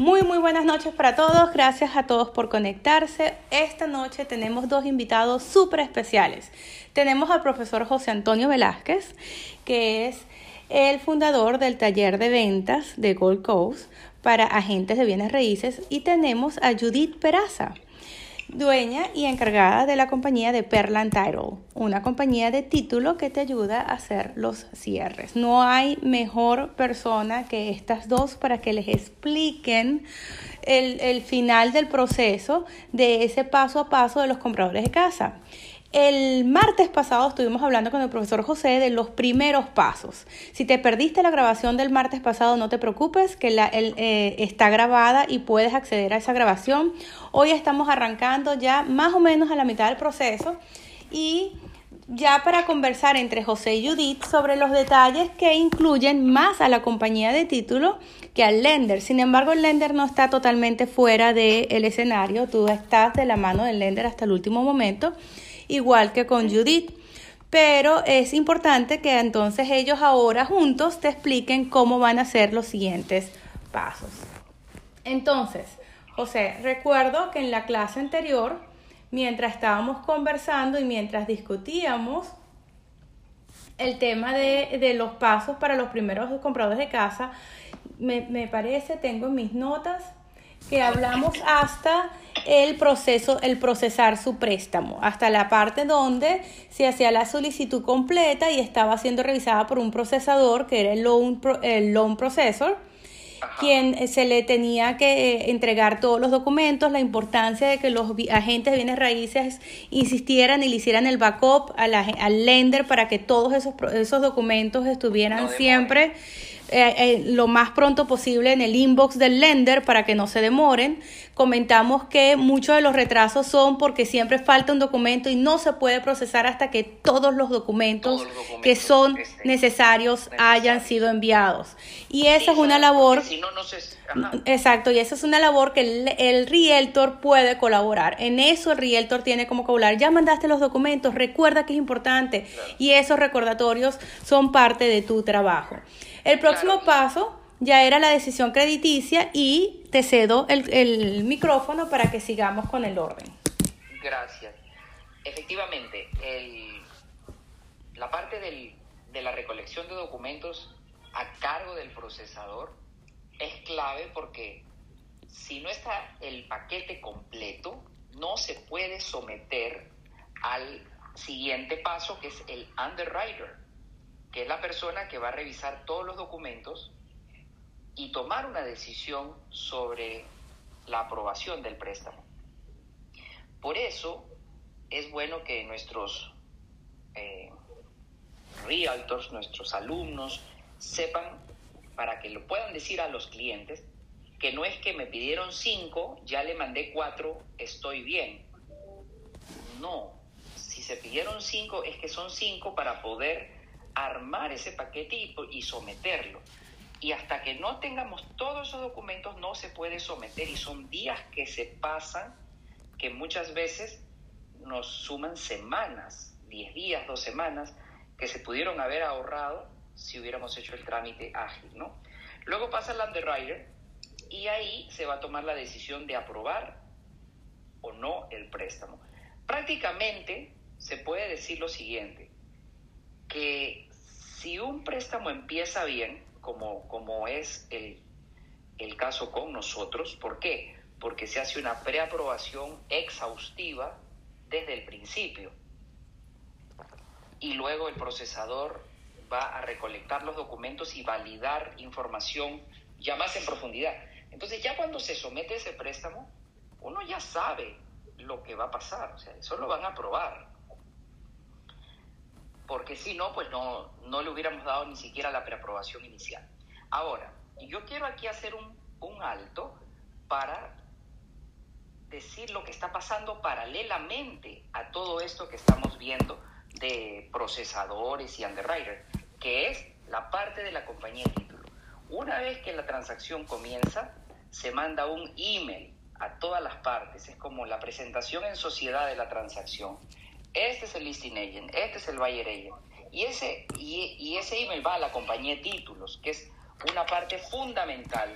Muy, muy buenas noches para todos. Gracias a todos por conectarse. Esta noche tenemos dos invitados súper especiales. Tenemos al profesor José Antonio Velázquez, que es el fundador del taller de ventas de Gold Coast para agentes de bienes raíces. Y tenemos a Judith Peraza dueña y encargada de la compañía de Perlan Title, una compañía de título que te ayuda a hacer los cierres. No hay mejor persona que estas dos para que les expliquen el, el final del proceso de ese paso a paso de los compradores de casa. El martes pasado estuvimos hablando con el profesor José de los primeros pasos. Si te perdiste la grabación del martes pasado, no te preocupes, que la, eh, está grabada y puedes acceder a esa grabación. Hoy estamos arrancando ya más o menos a la mitad del proceso y ya para conversar entre José y Judith sobre los detalles que incluyen más a la compañía de título que al lender. Sin embargo, el lender no está totalmente fuera del escenario, tú estás de la mano del lender hasta el último momento igual que con Judith. Pero es importante que entonces ellos ahora juntos te expliquen cómo van a ser los siguientes pasos. Entonces, José, recuerdo que en la clase anterior, mientras estábamos conversando y mientras discutíamos el tema de, los pasos para los primeros compradores de casa, me, me parece, tengo mis notas, que hablamos hasta el proceso, el procesar su préstamo, hasta la parte donde se hacía la solicitud completa y estaba siendo revisada por un procesador que era el loan, el loan processor, quien se le tenía que eh, entregar todos los documentos, la importancia de que los agentes de bienes raíces insistieran y le hicieran el backup a al lender para que todos esos, esos documentos estuvieran siempre eh, eh, lo más pronto posible en el inbox del lender para que no se demoren. Comentamos que muchos de los retrasos son porque siempre falta un documento y no se puede procesar hasta que todos los documentos, que son necesarios hayan sido enviados. Y esa es una labor... Exacto, y esa es una labor que el, el, realtor puede colaborar. En eso el realtor tiene como colaborar. Ya mandaste los documentos, recuerda que es importante. Y esos recordatorios son parte de tu trabajo. El próximo paso ya era la decisión crediticia y te cedo el, micrófono para que sigamos con el orden. Gracias. Efectivamente, la parte de la recolección de documentos a cargo del procesador es clave porque si no está el paquete completo, no se puede someter al siguiente paso que es el underwriter que es la persona que va a revisar todos los documentos y tomar una decisión sobre la aprobación del préstamo. Por eso es bueno que nuestros eh, realtors, nuestros alumnos, sepan, para que lo puedan decir a los clientes, que no es que me pidieron cinco, ya le mandé cuatro, estoy bien. No, si se pidieron cinco, es que son cinco para poder armar ese paquete y, someterlo. Y hasta que no tengamos todos esos documentos no se puede someter y son días que se pasan que muchas veces nos suman semanas, 10 días, dos semanas, que se pudieron haber ahorrado si hubiéramos hecho el trámite ágil, ¿no? Luego pasa el underwriter y ahí se va a tomar la decisión de aprobar o no el préstamo. Prácticamente se puede decir lo siguiente, que si un préstamo empieza bien, como, como es el, el caso con nosotros, ¿por qué? Porque se hace una preaprobación exhaustiva desde el principio. Y luego el procesador va a recolectar los documentos y validar información ya más en profundidad. Entonces ya cuando se somete ese préstamo, uno ya sabe lo que va a pasar, o sea, eso lo van a aprobar porque si no, pues no, no le hubiéramos dado ni siquiera la preaprobación inicial. Ahora, yo quiero aquí hacer un, un alto para decir lo que está pasando paralelamente a todo esto que estamos viendo de procesadores y underwriter, que es la parte de la compañía de título. Una vez que la transacción comienza, se manda un email a todas las partes, es como la presentación en sociedad de la transacción este es el listing agent, este es el buyer agent. Y ese, y, ese email va a la compañía de títulos, que es una parte fundamental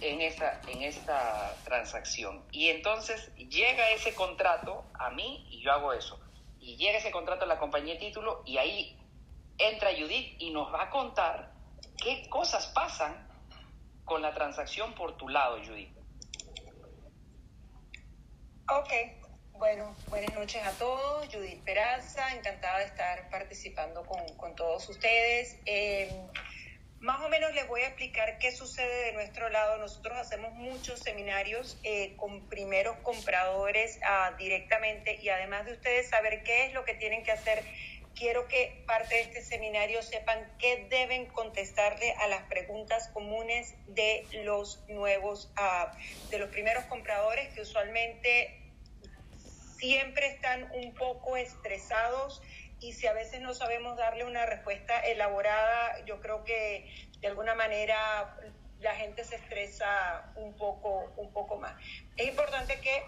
en esta, en esta transacción. Y entonces llega ese contrato a mí y yo hago eso. Y llega ese contrato a la compañía de título y ahí entra Judith y nos va a contar qué cosas pasan con la transacción por tu lado, Judith. Ok, bueno, buenas noches a todos. Judith Peraza, encantada de estar participando con, con todos ustedes. Eh, más o menos les voy a explicar qué sucede de nuestro lado. Nosotros hacemos muchos seminarios eh, con primeros compradores ah, directamente y además de ustedes saber qué es lo que tienen que hacer, quiero que parte de este seminario sepan qué deben contestarle a las preguntas comunes de los nuevos, ah, de los primeros compradores que usualmente siempre están un poco estresados y si a veces no sabemos darle una respuesta elaborada, yo creo que de alguna manera la gente se estresa un poco, un poco más. Es importante que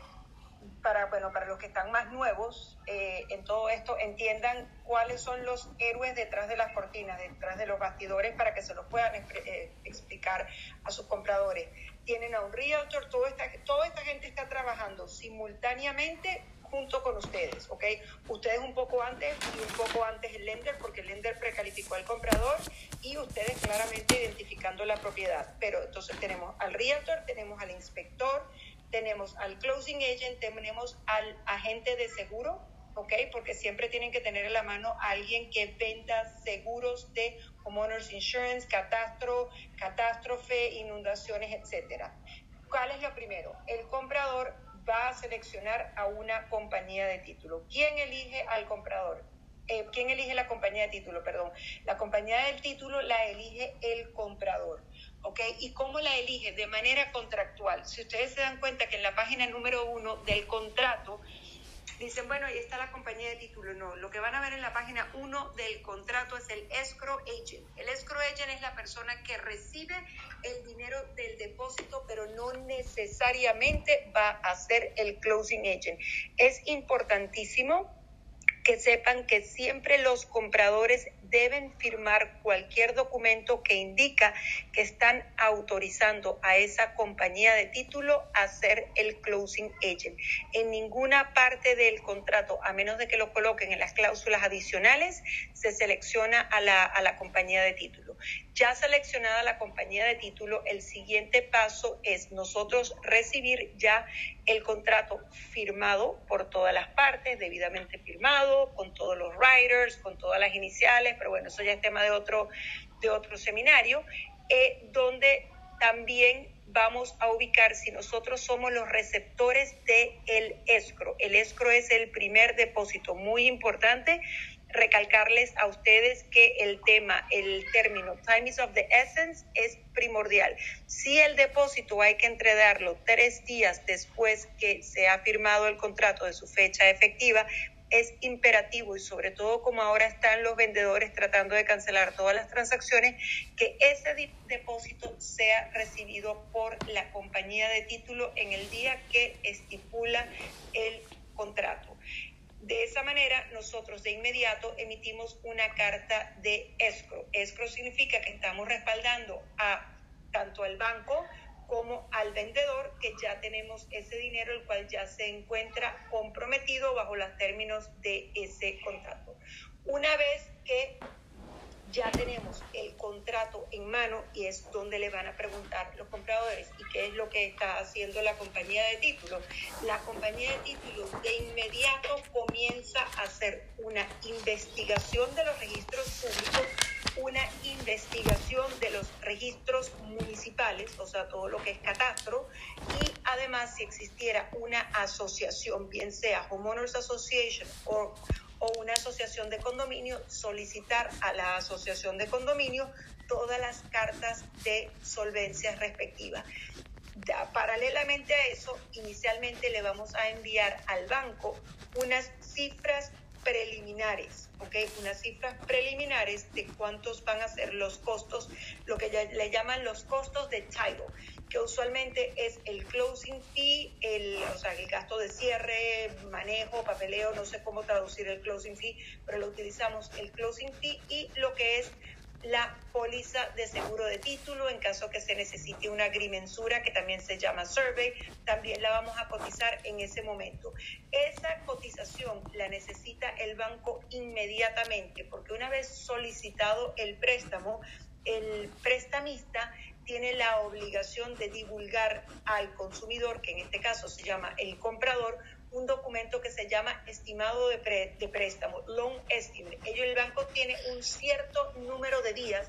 para, bueno, para los que están más nuevos eh, en todo esto, entiendan cuáles son los héroes detrás de las cortinas, detrás de los bastidores, para que se los puedan eh, explicar a sus compradores. Tienen a un realtor, toda esta, toda esta gente está trabajando simultáneamente junto con ustedes, ¿ok? Ustedes un poco antes y un poco antes el lender, porque el lender precalificó al comprador y ustedes claramente identificando la propiedad. Pero entonces tenemos al realtor, tenemos al inspector, tenemos al closing agent, tenemos al agente de seguro, ¿ok? Porque siempre tienen que tener en la mano a alguien que venda seguros de homeowners insurance, catastro, catástrofe, inundaciones, etcétera. ¿Cuál es lo primero? El comprador va a seleccionar a una compañía de título. ¿Quién elige al comprador? Eh, ¿Quién elige la compañía de título? Perdón. La compañía del título la elige el comprador. ¿Ok? ¿Y cómo la elige? De manera contractual. Si ustedes se dan cuenta que en la página número uno del contrato dicen, bueno, ahí está la compañía de título. No, lo que van a ver en la página 1 del contrato es el escrow agent. El escrow agent es la persona que recibe el dinero del depósito, pero no necesariamente va a ser el closing agent. Es importantísimo que sepan que siempre los compradores deben firmar cualquier documento que indica que están autorizando a esa compañía de título a ser el closing agent. En ninguna parte del contrato, a menos de que lo coloquen en las cláusulas adicionales, se selecciona a la, a la compañía de título. Ya seleccionada la compañía de título, el siguiente paso es nosotros recibir ya el contrato firmado por todas las partes, debidamente firmado, con todos los writers, con todas las iniciales, pero bueno, eso ya es tema de otro, de otro seminario, eh, donde también vamos a ubicar si nosotros somos los receptores del el escro. El escro es el primer depósito muy importante. Recalcarles a ustedes que el tema, el término time is of the essence es primordial. Si el depósito hay que entregarlo tres días después que se ha firmado el contrato de su fecha efectiva, es imperativo y sobre todo como ahora están los vendedores tratando de cancelar todas las transacciones, que ese depósito sea recibido por la compañía de título en el día que estipula el contrato. De esa manera, nosotros de inmediato emitimos una carta de escro. Escro significa que estamos respaldando a tanto al banco como al vendedor que ya tenemos ese dinero el cual ya se encuentra comprometido bajo los términos de ese contrato. Una vez que ya tenemos el contrato en mano y es donde le van a preguntar los compradores y qué es lo que está haciendo la compañía de títulos. La compañía de títulos de inmediato comienza a hacer una investigación de los registros públicos una investigación de los registros municipales, o sea, todo lo que es catastro, y además si existiera una asociación, bien sea Homeowners Association o, o una asociación de condominio, solicitar a la asociación de condominio todas las cartas de solvencia respectivas. paralelamente a eso, inicialmente le vamos a enviar al banco unas cifras preliminares, ¿ok? Unas cifras preliminares de cuántos van a ser los costos, lo que le llaman los costos de title, que usualmente es el closing fee, el, o sea, el gasto de cierre, manejo, papeleo, no sé cómo traducir el closing fee, pero lo utilizamos el closing fee y lo que es la póliza de seguro de título en caso que se necesite una agrimensura que también se llama survey, también la vamos a cotizar en ese momento. Esa cotización la necesita el banco inmediatamente porque una vez solicitado el préstamo, el prestamista tiene la obligación de divulgar al consumidor, que en este caso se llama el comprador, un documento que se llama estimado de, de préstamo, loan estimate. Ellos, el banco tiene un cierto número de días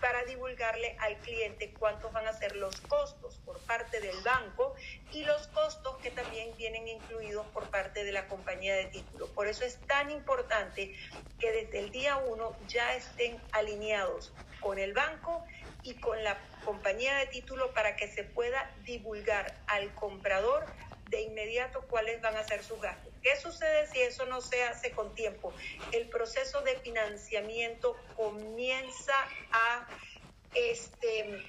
para divulgarle al cliente cuántos van a ser los costos por parte del banco y los costos que también vienen incluidos por parte de la compañía de título. Por eso es tan importante que desde el día uno ya estén alineados con el banco y con la compañía de título para que se pueda divulgar al comprador de inmediato cuáles van a ser sus gastos. ¿Qué sucede si eso no se hace con tiempo? El proceso de financiamiento comienza a este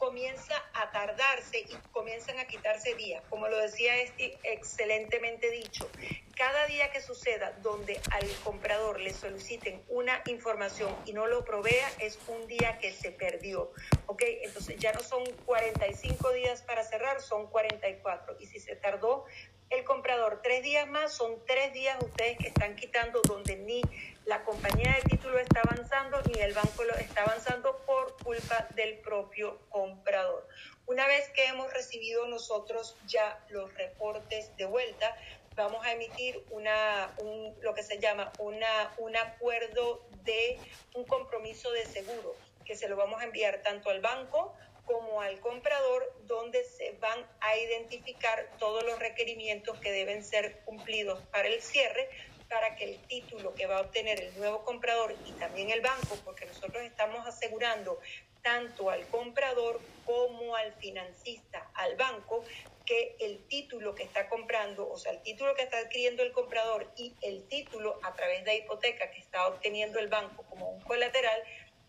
comienza a tardarse y comienzan a quitarse días. Como lo decía este excelentemente dicho, cada día que suceda donde al comprador le soliciten una información y no lo provea es un día que se perdió. ¿Ok? Entonces ya no son 45 días para cerrar, son 44. Y si se tardó el comprador tres días más, son tres días ustedes que están quitando donde ni la compañía de título está avanzando ni el banco lo está avanzando por culpa del propio comprador. Una vez que hemos recibido nosotros ya los reportes de vuelta, vamos a emitir una, un, lo que se llama una, un acuerdo de un compromiso de seguro, que se lo vamos a enviar tanto al banco como al comprador, donde se van a identificar todos los requerimientos que deben ser cumplidos para el cierre, para que el título que va a obtener el nuevo comprador y también el banco, porque nosotros estamos asegurando tanto al comprador como al financista, al banco, que el título que está comprando, o sea, el título que está adquiriendo el comprador y el título a través de hipoteca que está obteniendo el banco como un colateral,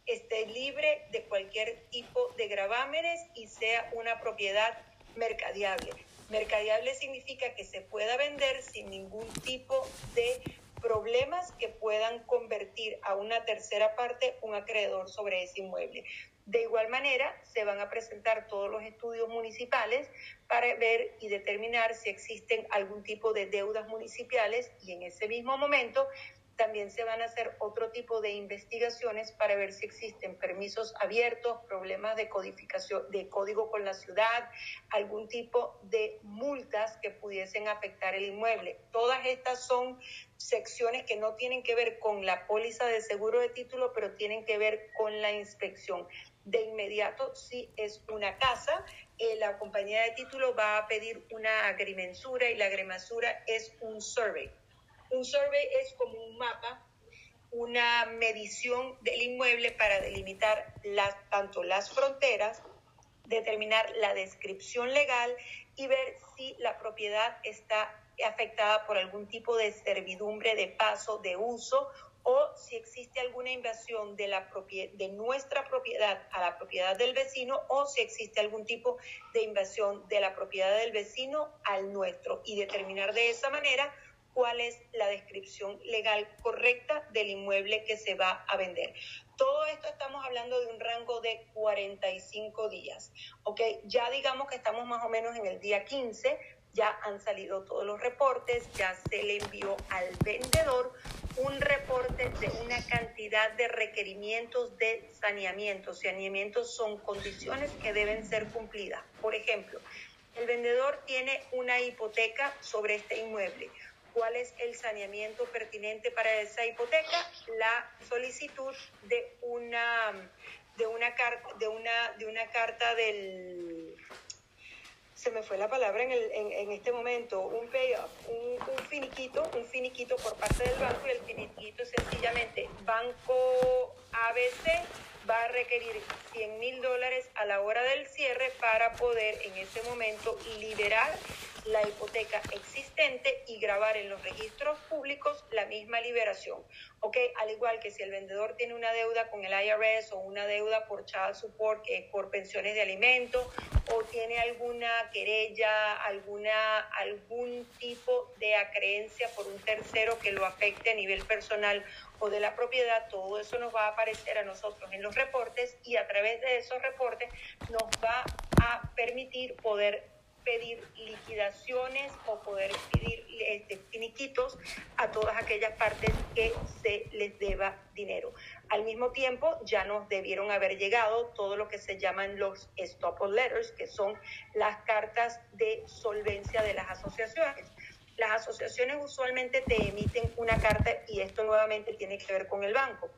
esté libre de cualquier tipo de gravámenes y sea una propiedad mercadiable. Mercadiable significa que se pueda vender sin ningún tipo de problemas que puedan convertir a una tercera parte un acreedor sobre ese inmueble. De igual manera, se van a presentar todos los estudios municipales para ver y determinar si existen algún tipo de deudas municipales y en ese mismo momento también se van a hacer otro tipo de investigaciones para ver si existen permisos abiertos, problemas de codificación, de código con la ciudad, algún tipo de multas que pudiesen afectar el inmueble. Todas estas son secciones que no tienen que ver con la póliza de seguro de título, pero tienen que ver con la inspección. De inmediato, si es una casa, eh, la compañía de título va a pedir una agrimensura y la agrimensura es un survey un survey es como un mapa, una medición del inmueble para delimitar las, tanto las fronteras, determinar la descripción legal y ver si la propiedad está afectada por algún tipo de servidumbre de paso, de uso o si existe alguna invasión de, la de nuestra propiedad a la propiedad del vecino o si existe algún tipo de invasión de la propiedad del vecino al nuestro. Y determinar de esa manera cuál es la descripción legal correcta del inmueble que se va a vender. Todo esto estamos hablando de un rango de 45 días, ¿ok? Ya digamos que estamos más o menos en el día 15, ya han salido todos los reportes, ya se le envió al vendedor un reporte de una cantidad de requerimientos de saneamiento. Saneamientos son condiciones que deben ser cumplidas. Por ejemplo, el vendedor tiene una hipoteca sobre este inmueble cuál es el saneamiento pertinente para esa hipoteca, la solicitud de una de una carta de una de una carta del se me fue la palabra en, el, en, este momento, un payoff, un, un, finiquito, un finiquito por parte del banco y el finiquito sencillamente, banco ABC va a requerir 100 mil dólares a la hora del cierre para poder en ese momento liberar la hipoteca existente y grabar en los registros públicos la misma liberación. ¿Ok? Al igual que si el vendedor tiene una deuda con el IRS o una deuda por child support, que es por pensiones de alimentos, o tiene alguna querella, alguna, algún tipo de acreencia por un tercero que lo afecte a nivel personal o de la propiedad, todo eso nos va a aparecer a nosotros en los reportes y a través de esos reportes nos va a permitir poder pedir liquidaciones o poder pedir este, finiquitos a todas aquellas partes que se les deba dinero. Al mismo tiempo, ya nos debieron haber llegado todo lo que se llaman los stop letters, que son las cartas de solvencia de las asociaciones. Las asociaciones usualmente te emiten una carta y esto nuevamente tiene que ver con el banco.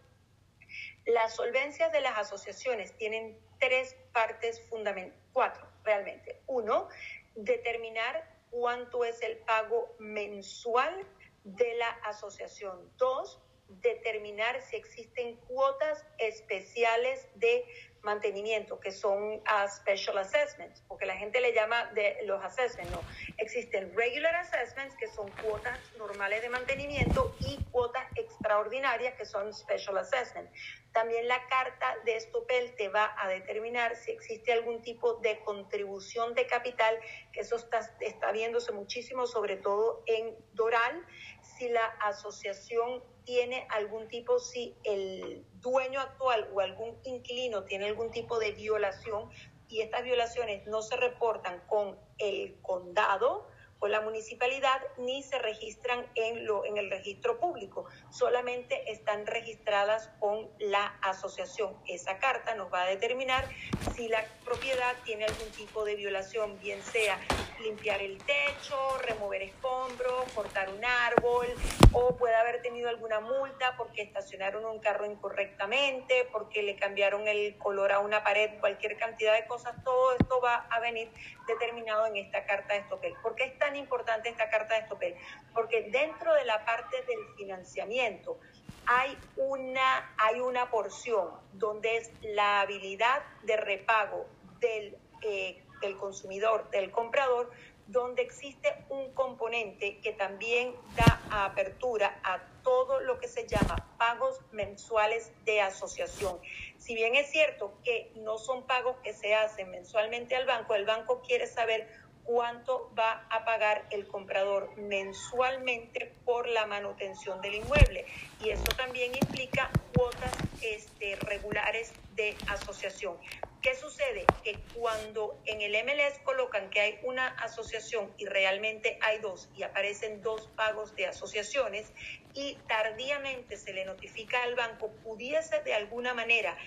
Las solvencias de las asociaciones tienen tres partes fundamentales, cuatro realmente. Uno, determinar cuánto es el pago mensual de la asociación. Dos, determinar si existen cuotas especiales de mantenimiento, que son uh, special assessments, porque la gente le llama de los assessments, no. Existen regular assessments, que son cuotas normales de mantenimiento, y cuotas extraordinarias, que son special assessments. También la carta de estopel te va a determinar si existe algún tipo de contribución de capital, que eso está, está viéndose muchísimo, sobre todo en Doral, si la asociación tiene algún tipo, si el dueño actual o algún inquilino tiene algún tipo de violación y estas violaciones no se reportan con el condado, con la municipalidad ni se registran en, lo, en el registro público, solamente están registradas con la asociación. Esa carta nos va a determinar si la propiedad tiene algún tipo de violación, bien sea limpiar el techo, remover escombros, cortar un árbol, o puede haber tenido alguna multa porque estacionaron un carro incorrectamente, porque le cambiaron el color a una pared, cualquier cantidad de cosas, todo esto va a venir determinado en esta carta de Stopel. ¿Por qué es tan importante esta carta de Stopel? Porque dentro de la parte del financiamiento hay una, hay una porción donde es la habilidad de repago del, eh, del consumidor, del comprador, donde existe un componente que también da apertura a todo lo que se llama pagos mensuales de asociación. Si bien es cierto que no son pagos que se hacen mensualmente al banco, el banco quiere saber cuánto va a pagar el comprador mensualmente por la manutención del inmueble. Y eso también implica cuotas este, regulares de asociación. ¿Qué sucede? Que cuando en el MLS colocan que hay una asociación y realmente hay dos y aparecen dos pagos de asociaciones y tardíamente se le notifica al banco, pudiese de alguna manera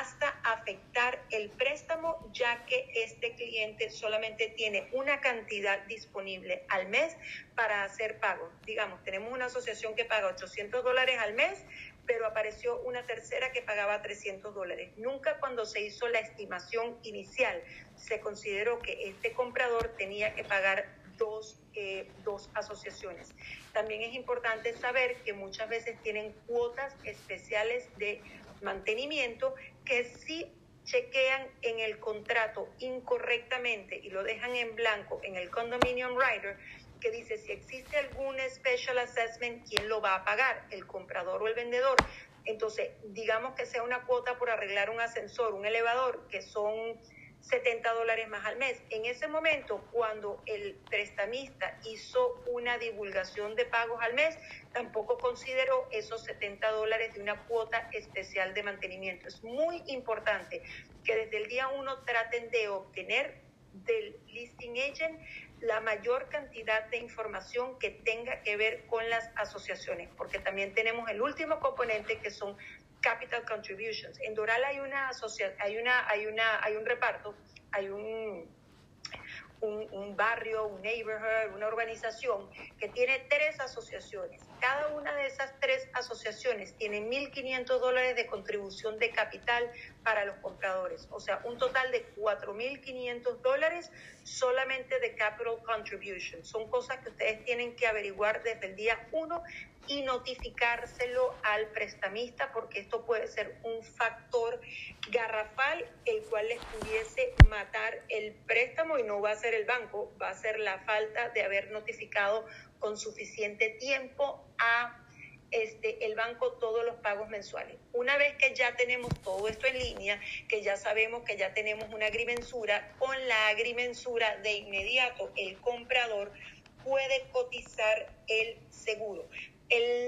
hasta afectar el préstamo, ya que este cliente solamente tiene una cantidad disponible al mes para hacer pagos. Digamos, tenemos una asociación que paga 800 dólares al mes, pero apareció una tercera que pagaba 300 dólares. Nunca cuando se hizo la estimación inicial se consideró que este comprador tenía que pagar dos, eh, dos asociaciones. También es importante saber que muchas veces tienen cuotas especiales de mantenimiento que si chequean en el contrato incorrectamente y lo dejan en blanco en el condominium rider, que dice si existe algún special assessment, ¿quién lo va a pagar? ¿El comprador o el vendedor? Entonces, digamos que sea una cuota por arreglar un ascensor, un elevador, que son 70 dólares más al mes. En ese momento, cuando el prestamista hizo una divulgación de pagos al mes, tampoco consideró esos 70 dólares de una cuota especial de mantenimiento. Es muy importante que desde el día uno traten de obtener del listing agent la mayor cantidad de información que tenga que ver con las asociaciones, porque también tenemos el último componente que son capital contributions. En Doral hay una hay una, hay una, hay un reparto, hay un, un, barrio, un neighborhood, una urbanización que tiene tres asociaciones. Cada una de esas tres asociaciones tiene 1.500 dólares de contribución de capital para los compradores. O sea, un total de 4.500 dólares solamente de capital contribution. Son cosas que ustedes tienen que averiguar desde el día uno y notificárselo al prestamista porque esto puede ser un factor garrafal el cual les pudiese matar el préstamo y no va a ser el banco, va a ser la falta de haber notificado con suficiente tiempo a este, el banco todos los pagos mensuales. Una vez que ya tenemos todo esto en línea, que ya sabemos que ya tenemos una agrimensura, con la agrimensura de inmediato el comprador puede cotizar el seguro.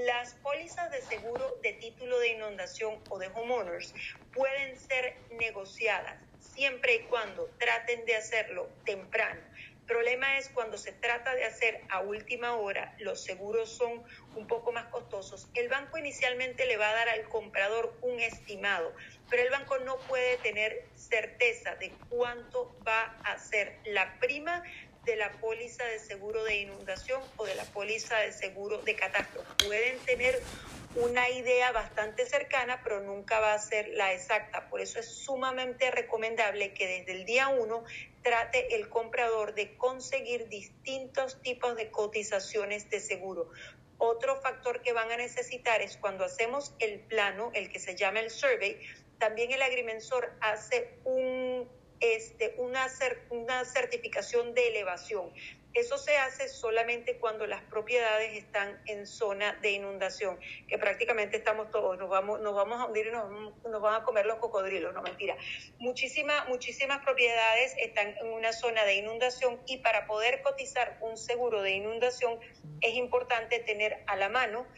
Las pólizas de seguro de título de inundación o de homeowners pueden ser negociadas siempre y cuando traten de hacerlo temprano. El problema es cuando se trata de hacer a última hora, los seguros son un poco más costosos. El banco inicialmente le va a dar al comprador un estimado, pero el banco no puede tener certeza de cuánto va a ser la prima de la póliza de seguro de inundación o de la póliza de seguro de catástrofe. Pueden tener una idea bastante cercana, pero nunca va a ser la exacta. Por eso es sumamente recomendable que desde el día uno trate el comprador de conseguir distintos tipos de cotizaciones de seguro. Otro factor que van a necesitar es cuando hacemos el plano, el que se llama el survey, también el agrimensor hace un este, una, una certificación de elevación. Eso se hace solamente cuando las propiedades están en zona de inundación, que prácticamente estamos todos, nos vamos, nos vamos a hundir y nos, nos van a comer los cocodrilos, no mentira. Muchísimas, muchísimas propiedades están en una zona de inundación y para poder cotizar un seguro de inundación es importante tener a la mano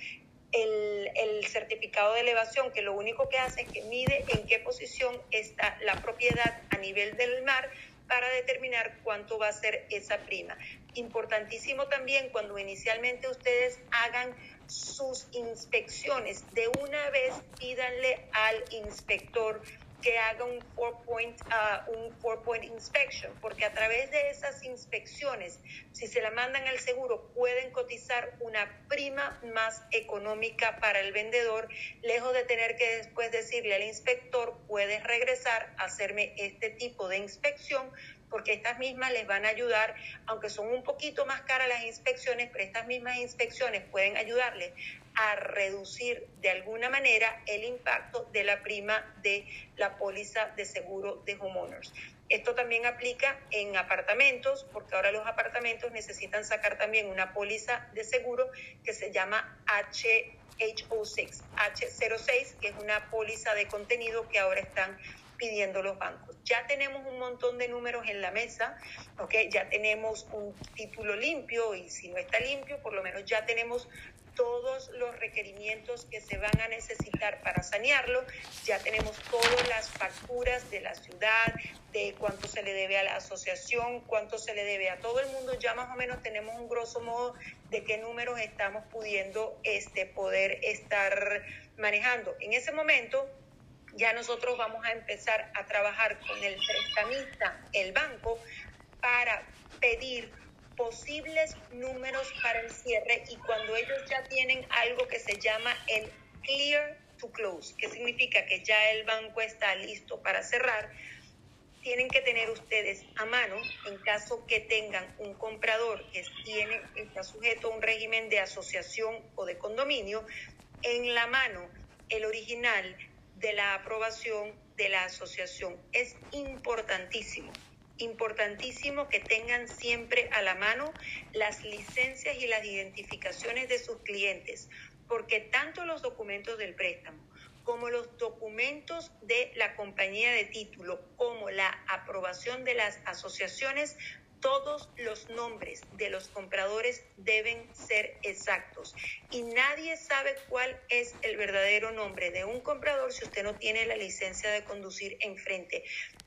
el, certificado de elevación, que lo único que hace es que mide en qué posición está la propiedad a nivel del mar para determinar cuánto va a ser esa prima. Importantísimo también cuando inicialmente ustedes hagan sus inspecciones, de una vez pídanle al inspector que haga un four-point uh, un four point inspection, porque a través de esas inspecciones, si se la mandan al seguro, pueden cotizar una prima más económica para el vendedor, lejos de tener que después decirle al inspector, puedes regresar a hacerme este tipo de inspección, porque estas mismas les van a ayudar, aunque son un poquito más caras las inspecciones, pero estas mismas inspecciones pueden ayudarles a reducir de alguna manera el impacto de la prima de la póliza de seguro de homeowners. Esto también aplica en apartamentos, porque ahora los apartamentos necesitan sacar también una póliza de seguro que se llama HO6, H06, que es una póliza de contenido que ahora están pidiendo los bancos. Ya tenemos un montón de números en la mesa, ¿ok? Ya tenemos un título limpio y si no está limpio, por lo menos ya tenemos todos los requerimientos que se van a necesitar para sanearlo. Ya tenemos todas las facturas de la ciudad, de cuánto se le debe a la asociación, cuánto se le debe a todo el mundo. Ya más o menos tenemos un grosso modo de qué números estamos pudiendo este, poder estar manejando. En ese momento ya nosotros vamos a empezar a trabajar con el prestamista, el banco, para pedir posibles números para el cierre y cuando ellos ya tienen algo que se llama el clear to close, que significa que ya el banco está listo para cerrar, tienen que tener ustedes a mano, en caso que tengan un comprador que tiene, está sujeto a un régimen de asociación o de condominio, en la mano el original de la aprobación de la asociación. Es importantísimo importantísimo que tengan siempre a la mano las licencias y las identificaciones de sus clientes, porque tanto los documentos del préstamo como los documentos de la compañía de título, como la aprobación de las asociaciones, todos los nombres de los compradores deben ser exactos. Y nadie sabe cuál es el verdadero nombre de un comprador si usted no tiene la licencia de conducir enfrente.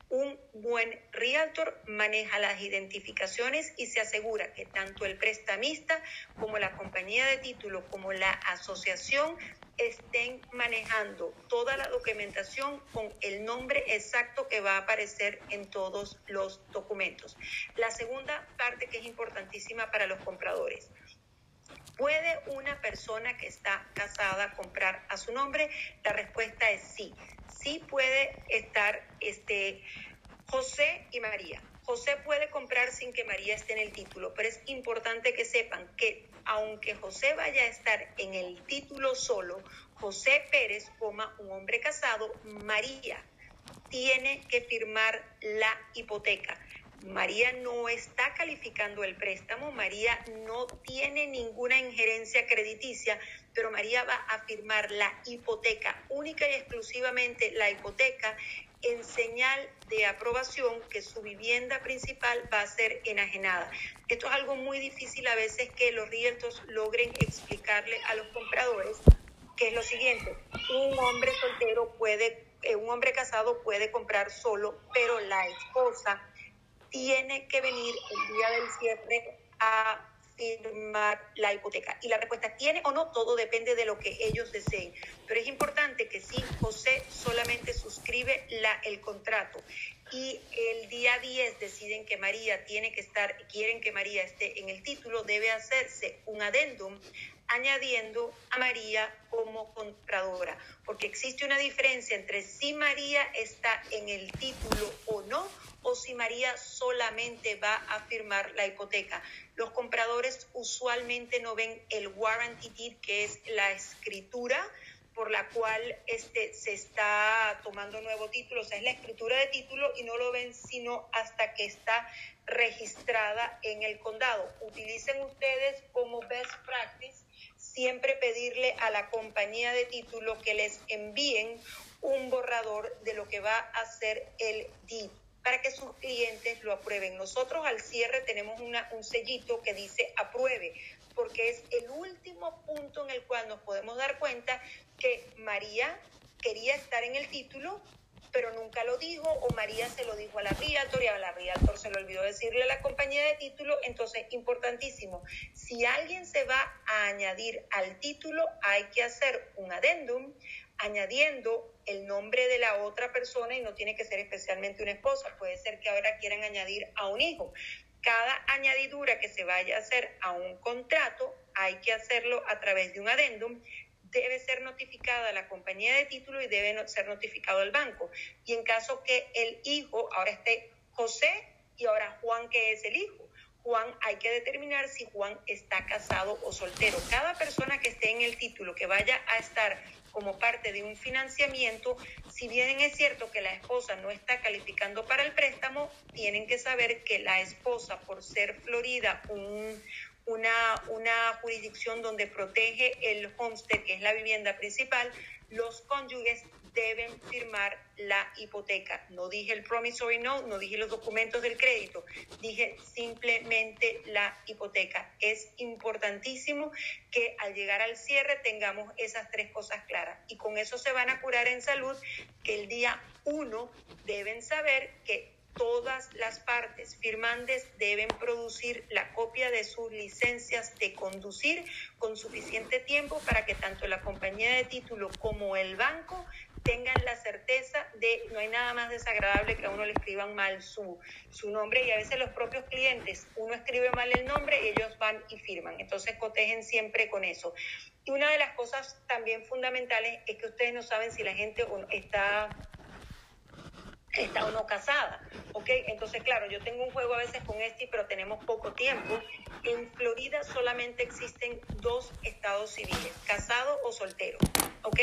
Un buen realtor maneja las identificaciones y se asegura que tanto el prestamista como la compañía de título como la asociación estén manejando toda la documentación con el nombre exacto que va a aparecer en todos los documentos. La segunda parte que es importantísima para los compradores. ¿Puede una persona que está casada comprar a su nombre? La respuesta es sí sí puede estar este, José y María. José puede comprar sin que María esté en el título, pero es importante que sepan que aunque José vaya a estar en el título solo, José Pérez, coma un hombre casado, María tiene que firmar la hipoteca. María no está calificando el préstamo, María no tiene ninguna injerencia crediticia, pero María va a firmar la hipoteca, única y exclusivamente la hipoteca, en señal de aprobación que su vivienda principal va a ser enajenada. Esto es algo muy difícil a veces que los realtors logren explicarle a los compradores, que es lo siguiente, un hombre soltero puede, eh, un hombre casado puede comprar solo, pero la esposa tiene que venir el día del cierre a firmar la hipoteca. Y la respuesta tiene o no, todo depende de lo que ellos deseen. Pero es importante que si José solamente suscribe la, el contrato y el día 10 deciden que María tiene que estar, quieren que María esté en el título, debe hacerse un adendum añadiendo a María como compradora, porque existe una diferencia entre si María está en el título o no, o si María solamente va a firmar la hipoteca. Los compradores usualmente no ven el warranty deed, que es la escritura por la cual este, se está tomando nuevo título, o sea, es la escritura de título y no lo ven sino hasta que está registrada en el condado. Utilicen ustedes como best practice siempre pedirle a la compañía de título que les envíen un borrador de lo que va a ser el deed para que sus clientes lo aprueben. Nosotros al cierre tenemos una, un sellito que dice apruebe, porque es el último punto en el cual nos podemos dar cuenta que María quería estar en el título, pero nunca lo dijo, o María se lo dijo a la realtor y a la realtor se lo olvidó decirle a la compañía de título. Entonces, importantísimo, si alguien se va a añadir al título, hay que hacer un adendum añadiendo el nombre de la otra persona y no tiene que ser especialmente una esposa, puede ser que ahora quieran añadir a un hijo. Cada añadidura que se vaya a hacer a un contrato hay que hacerlo a través de un adendum, debe ser notificada a la compañía de título y debe ser notificado al banco. Y en caso que el hijo ahora esté José y ahora Juan que es el hijo, Juan, hay que determinar si Juan está casado o soltero. Cada persona que esté en el título, que vaya a estar como parte de un financiamiento, si bien es cierto que la esposa no está calificando para el préstamo, tienen que saber que la esposa, por ser Florida una, una jurisdicción donde protege el homestead, que es la vivienda principal, los cónyuges deben firmar la hipoteca. No dije el promissory note, no dije los documentos del crédito, dije simplemente la hipoteca. Es importantísimo que al llegar al cierre tengamos esas tres cosas claras y con eso se van a curar en salud que el día uno deben saber que todas las partes firmantes deben producir la copia de sus licencias de conducir con suficiente tiempo para que tanto la compañía de título como el banco tengan la certeza de no hay nada más desagradable que a uno le escriban mal su, su nombre y a veces los propios clientes, uno escribe mal el nombre y ellos van y firman. Entonces cotejen siempre con eso. Y una de las cosas también fundamentales es que ustedes no saben si la gente está está o no casada, ¿ok? Entonces, claro, yo tengo un juego a veces con este, pero tenemos poco tiempo. En Florida solamente existen dos estados civiles, casado o soltero, ¿ok?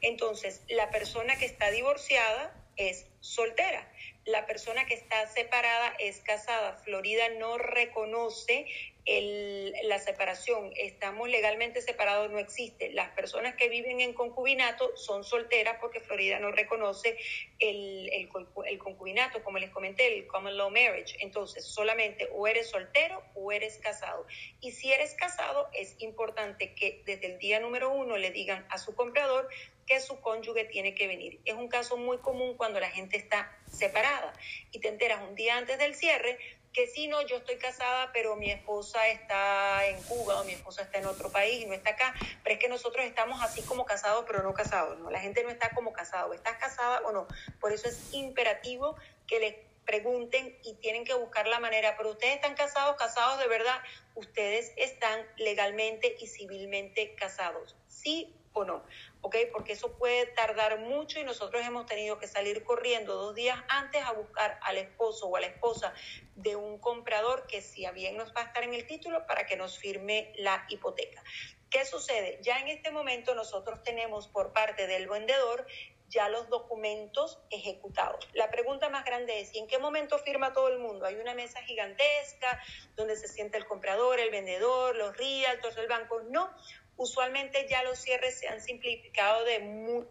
Entonces, la persona que está divorciada es soltera. La persona que está separada es casada. Florida no reconoce la separación, estamos legalmente separados, no existe. Las personas que viven en concubinato son solteras porque Florida no reconoce el, el, concubinato, como les comenté, el common law marriage. Entonces, solamente o eres soltero o eres casado. Y si eres casado, es importante que desde el día número uno le digan a su comprador que su cónyuge tiene que venir. Es un caso muy común cuando la gente está separada y te enteras un día antes del cierre que si no, yo estoy casada, pero mi esposa está en Cuba o mi esposa está en otro país y no está acá, pero es que nosotros estamos así como casados, pero no casados, ¿no? La gente no está como casado, ¿estás casada o no? Por eso es imperativo que les pregunten y tienen que buscar la manera, pero ustedes están casados, casados de verdad, ustedes están legalmente y civilmente casados, ¿sí o no? ¿Ok? Porque eso puede tardar mucho y nosotros hemos tenido que salir corriendo dos días antes a buscar al esposo o a la esposa de un comprador que si bien nos va a estar en el título para que nos firme la hipoteca. ¿Qué sucede? Ya en este momento nosotros tenemos por parte del vendedor ya los documentos ejecutados. La pregunta más grande es, ¿y en qué momento firma todo el mundo? Hay una mesa gigantesca donde se sienta el comprador, el vendedor, los realtors, el banco. No, usualmente ya los cierres se han simplificado de,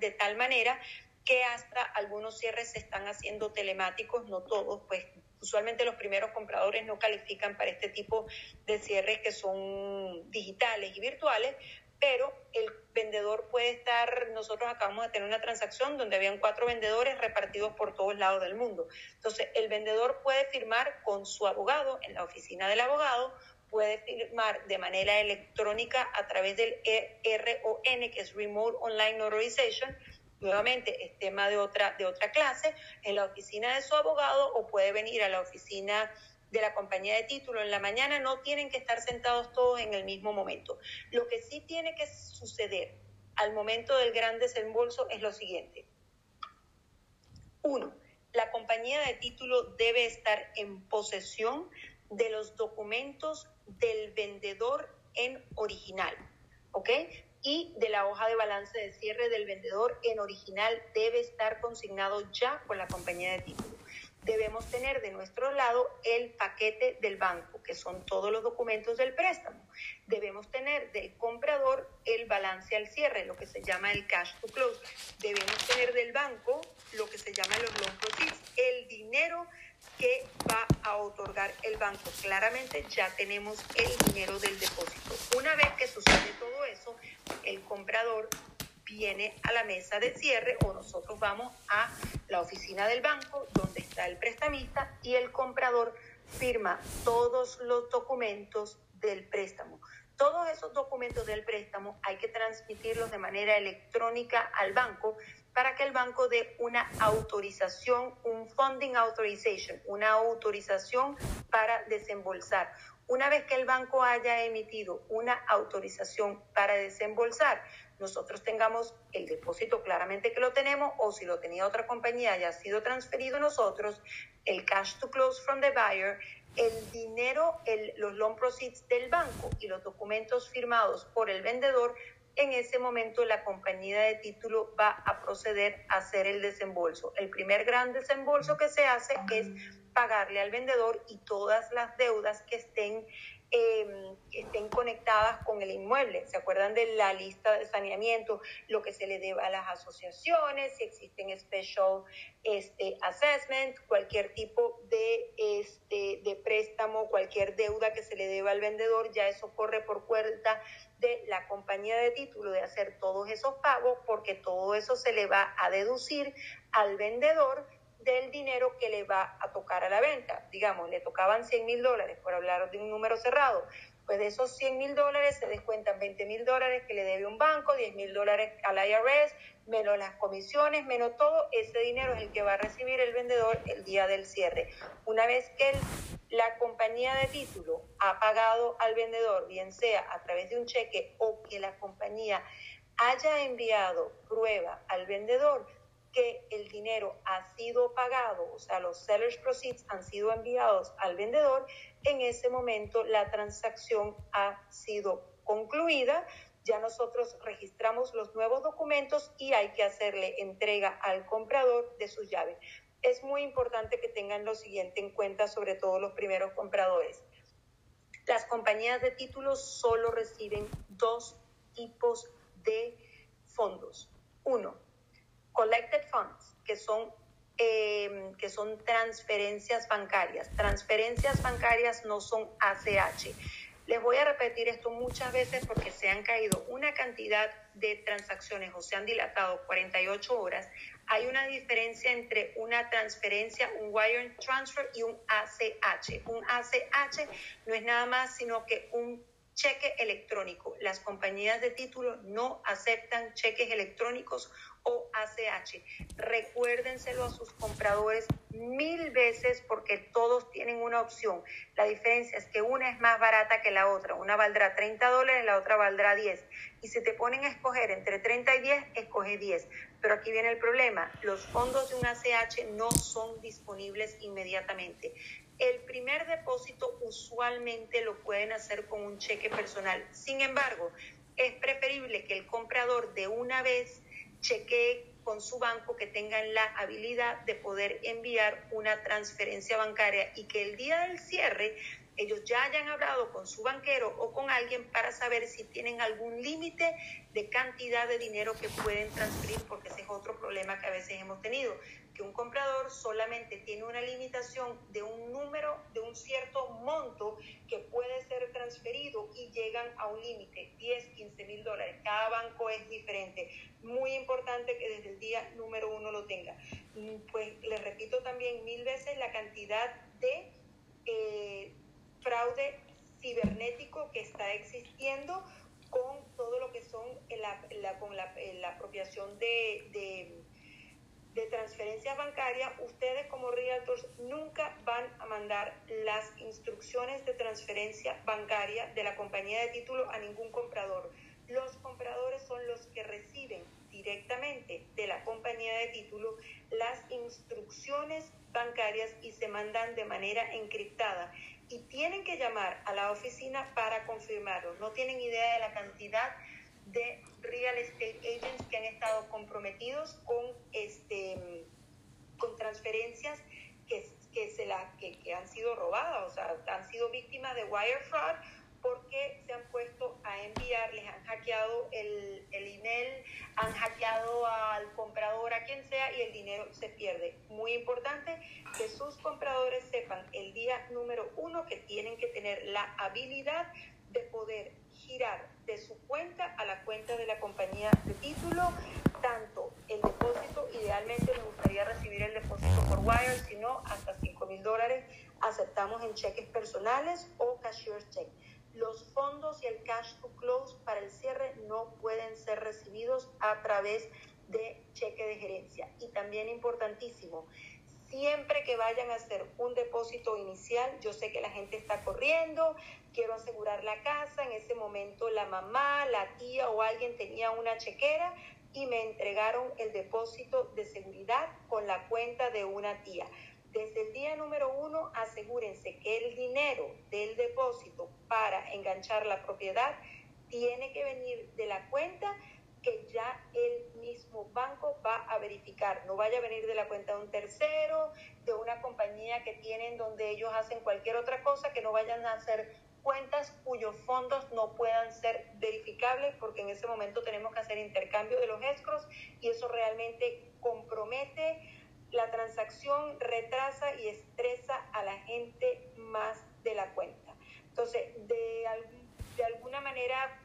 de tal manera que hasta algunos cierres se están haciendo telemáticos, no todos, pues usualmente los primeros compradores no califican para este tipo de cierres que son digitales y virtuales, pero el vendedor puede estar, nosotros acabamos de tener una transacción donde habían cuatro vendedores repartidos por todos lados del mundo. Entonces, el vendedor puede firmar con su abogado en la oficina del abogado, puede firmar de manera electrónica a través del RON, que es Remote Online Notarization, nuevamente es tema de otra, de otra clase, en la oficina de su abogado o puede venir a la oficina de la compañía de título en la mañana, no tienen que estar sentados todos en el mismo momento. Lo que sí tiene que suceder al momento del gran desembolso es lo siguiente. Uno, la compañía de título debe estar en posesión de los documentos del vendedor en original, ¿ok? Y de la hoja de balance de cierre del vendedor en original debe estar consignado ya con la compañía de título debemos tener de nuestro lado el paquete del banco, que son todos los documentos del préstamo. Debemos tener del comprador el balance al cierre, lo que se llama el cash to close. Debemos tener del banco lo que se llama los loan proceeds, el dinero que va a otorgar el banco. Claramente ya tenemos el dinero del depósito. Una vez que sucede todo eso, el comprador viene a la mesa de cierre o nosotros vamos a la oficina del banco donde está el prestamista y el comprador firma todos los documentos del préstamo. Todos esos documentos del préstamo hay que transmitirlos de manera electrónica al banco para que el banco dé una autorización, un funding authorization, una autorización para desembolsar. Una vez que el banco haya emitido una autorización para desembolsar, nosotros tengamos el depósito claramente que lo tenemos o si lo tenía otra compañía y ha sido transferido nosotros, el cash to close from the buyer, el dinero, el, los loan proceeds del banco y los documentos firmados por el vendedor, en ese momento la compañía de título va a proceder a hacer el desembolso. El primer gran desembolso que se hace es pagarle al vendedor y todas las deudas que estén eh, estén conectadas con el inmueble. ¿Se acuerdan de la lista de saneamiento? Lo que se le deba a las asociaciones, si existen special este, assessment, cualquier tipo de, este, de préstamo, cualquier deuda que se le deba al vendedor, ya eso corre por cuenta de la compañía de título de hacer todos esos pagos porque todo eso se le va a deducir al vendedor del dinero que le va a tocar a la venta. Digamos, le tocaban 100 mil dólares, por hablar de un número cerrado. Pues de esos 100 mil dólares se descuentan 20 mil dólares que le debe un banco, 10 mil dólares al IRS, menos las comisiones, menos todo. Ese dinero es el que va a recibir el vendedor el día del cierre. Una vez que la compañía de título ha pagado al vendedor, bien sea a través de un cheque o que la compañía haya enviado prueba al vendedor, que el dinero ha sido pagado, o sea, los sellers proceeds han sido enviados al vendedor, en ese momento la transacción ha sido concluida. Ya nosotros registramos los nuevos documentos y hay que hacerle entrega al comprador de sus llaves. Es muy importante que tengan lo siguiente en cuenta, sobre todo los primeros compradores. Las compañías de títulos solo reciben dos tipos de fondos. Uno, collected funds, que son, em, que son transferencias bancarias. Transferencias bancarias no son ACH. Les voy a repetir esto muchas veces porque se han caído una cantidad de transacciones o se han dilatado 48 horas. Hay una diferencia entre una transferencia, un wire transfer y un ACH. Un ACH no es nada más sino que un cheque electrónico. Las compañías de título no aceptan cheques electrónicos o ACH. Recuérdenselo a sus compradores mil veces porque todos tienen una opción. La diferencia es que una es más barata que la otra. Una valdrá 30 dólares, la otra valdrá 10. Y si te ponen a escoger entre 30 y 10, escoge 10. Pero aquí viene el problema. Los fondos de un ACH no son disponibles inmediatamente. El primer depósito usualmente lo pueden hacer con un cheque personal. Sin embargo, es preferible que el comprador de una vez chequee con su banco que tengan la habilidad de poder enviar una transferencia bancaria y que el día del cierre ellos ya hayan hablado con su banquero o con alguien para saber si tienen algún límite de cantidad de dinero que pueden transferir, porque ese es otro problema que a veces hemos tenido, que un comprador solamente tiene una limitación de un número, de un cierto monto que puede ser transferido y llegan a un límite, 10, 15 mil dólares. Cada banco es diferente. Muy importante que desde el día número uno lo tenga. Mm, pues les repito también mil veces la cantidad de... Eh, fraude cibernético que está existiendo con todo lo que son la, con la, apropiación de, de, de, transferencias bancarias, ustedes como realtors nunca van a mandar las instrucciones de transferencia bancaria de la compañía de título a ningún comprador. Los compradores son los que reciben directamente de la compañía de título las instrucciones bancarias y se mandan de manera encriptada y tienen que llamar a la oficina para confirmarlo. No tienen idea de la cantidad de real estate agents que han estado comprometidos con este con transferencias que, que se la, que, que han sido robadas, o sea, han sido víctimas de wire fraud porque se han puesto a enviar, les han hackeado el, el, email, han hackeado al comprador, a quien sea, y el dinero se pierde. Muy importante que sus compradores sepan el día número uno que tienen que tener la habilidad de poder girar de su cuenta a la cuenta de la compañía de título, tanto el depósito, idealmente me gustaría recibir el depósito por wire, si no, hasta 5 mil dólares aceptamos en cheques personales o cashier's check los fondos y el cash to close para el cierre no pueden ser recibidos a través de cheque de gerencia. Y también importantísimo, siempre que vayan a hacer un depósito inicial, yo sé que la gente está corriendo, quiero asegurar la casa, en ese momento la mamá, la tía o alguien tenía una chequera y me entregaron el depósito de seguridad con la cuenta de una tía. Desde el día número uno, asegúrense que el dinero del depósito para enganchar la propiedad tiene que venir de la cuenta que ya el mismo banco va a verificar. No vaya a venir de la cuenta de un tercero, de una compañía que tienen donde ellos hacen cualquier otra cosa, que no vayan a hacer cuentas cuyos fondos no puedan ser verificables porque en ese momento tenemos que hacer intercambio de los escros y eso realmente compromete la transacción retrasa y estresa a la gente más de la cuenta. Entonces, de, de alguna manera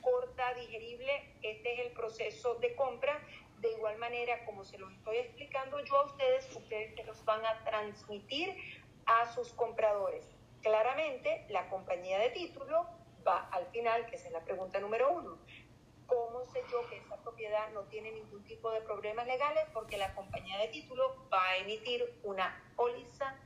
corta, digerible, este es el proceso de compra. De igual manera, como se los estoy explicando yo a ustedes, ustedes se los van a transmitir a sus compradores. Claramente, la compañía de título va al final, que es la pregunta número uno. ¿Cómo sé yo que esa propiedad no tiene ningún tipo de problemas legales? Porque la compañía de título va a emitir una póliza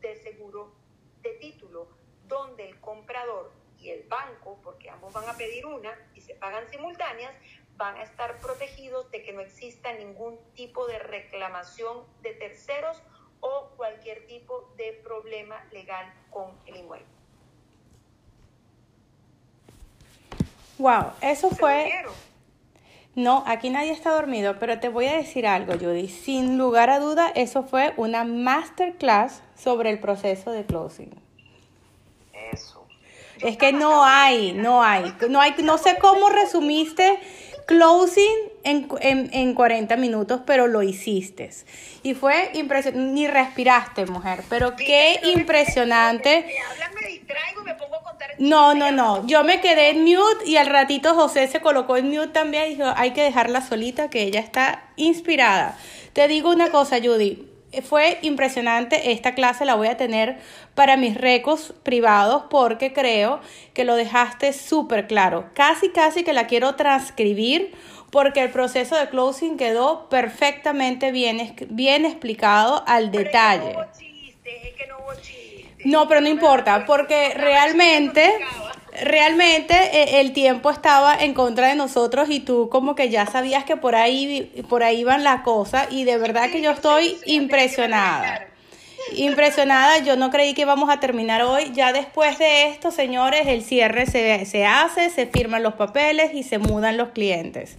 de seguro de título donde el comprador y el banco, porque ambos van a pedir una y se pagan simultáneas, van a estar protegidos de que no exista ningún tipo de reclamación de terceros o cualquier tipo de problema legal con el inmueble. Wow, eso fue... No, aquí nadie está dormido, pero te voy a decir algo, Judy. Sin lugar a duda, eso fue una masterclass sobre el proceso de closing. Eso. Es que no hay, no hay, no hay, no sé cómo resumiste closing en, en, en 40 minutos, pero lo hiciste. Y fue impresionante, ni respiraste, mujer, pero qué impresionante. Me, me distraigo, me pongo no, no, no. Yo me quedé en mute y al ratito José se colocó en mute también y dijo, hay que dejarla solita, que ella está inspirada. Te digo una cosa, Judy. Fue impresionante. Esta clase la voy a tener para mis recos privados porque creo que lo dejaste súper claro. Casi, casi que la quiero transcribir porque el proceso de closing quedó perfectamente bien, bien explicado al detalle. No, pero no importa, porque realmente, realmente eh, el tiempo estaba en contra de nosotros y tú como que ya sabías que por ahí, por ahí iban las cosas y de verdad que yo estoy impresionada. Impresionada, yo no creí que íbamos a terminar hoy. Ya después de esto, señores, el cierre se, se hace, se firman los papeles y se mudan los clientes.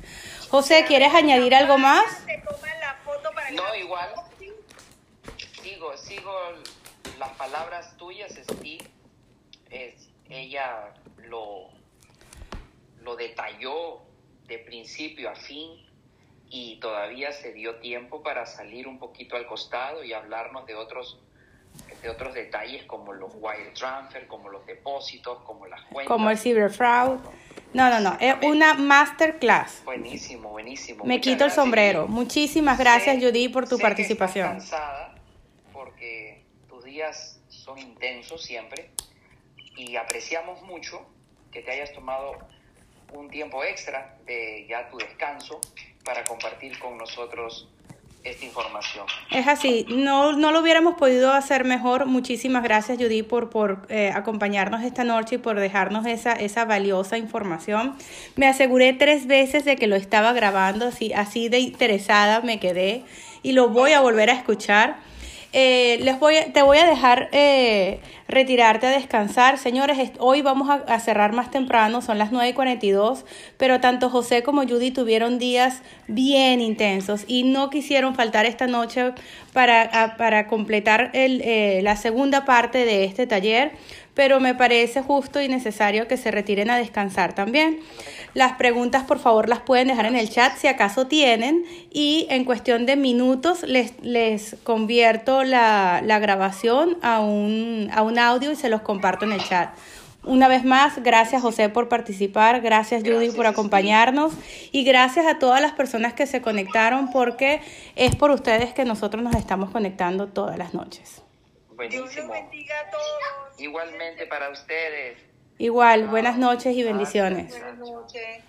José, ¿quieres añadir algo más? No, igual. Sigo, sigo las palabras tuyas, Steve. Es, ella lo, lo detalló de principio a fin y todavía se dio tiempo para salir un poquito al costado y hablarnos de otros de otros detalles como los wire transfer, como los depósitos, como las cuentas. Como el cyberfraud. No, no, no, es una masterclass. Buenísimo, buenísimo. Me quito el sombrero. Muchísimas gracias, Judy, por tu participación. Que cansada porque tus días son intensos siempre y apreciamos mucho que te hayas tomado un tiempo extra de ya tu descanso para compartir con nosotros esta información. Es así, no, no lo hubiéramos podido hacer mejor. Muchísimas gracias, Judy, por, por eh, acompañarnos esta noche y por dejarnos esa, esa valiosa información. Me aseguré tres veces de que lo estaba grabando, así, así de interesada me quedé y lo voy a volver a escuchar. Eh, les voy, te voy a dejar eh, retirarte a descansar. Señores, hoy vamos a, cerrar más temprano, son las 9.42, pero tanto José como Judy tuvieron días bien intensos y no quisieron faltar esta noche para, para completar el, eh, la segunda parte de este taller pero me parece justo y necesario que se retiren a descansar también. Las preguntas, por favor, las pueden dejar en el chat si acaso tienen y en cuestión de minutos les, les convierto la, la grabación a un, a un audio y se los comparto en el chat. Una vez más, gracias José por participar, gracias Judy por acompañarnos y gracias a todas las personas que se conectaron porque es por ustedes que nosotros nos estamos conectando todas las noches. Dios los bendiga a todos. Igualmente para ustedes. Igual, buenas noches y bendiciones. Buenas noches.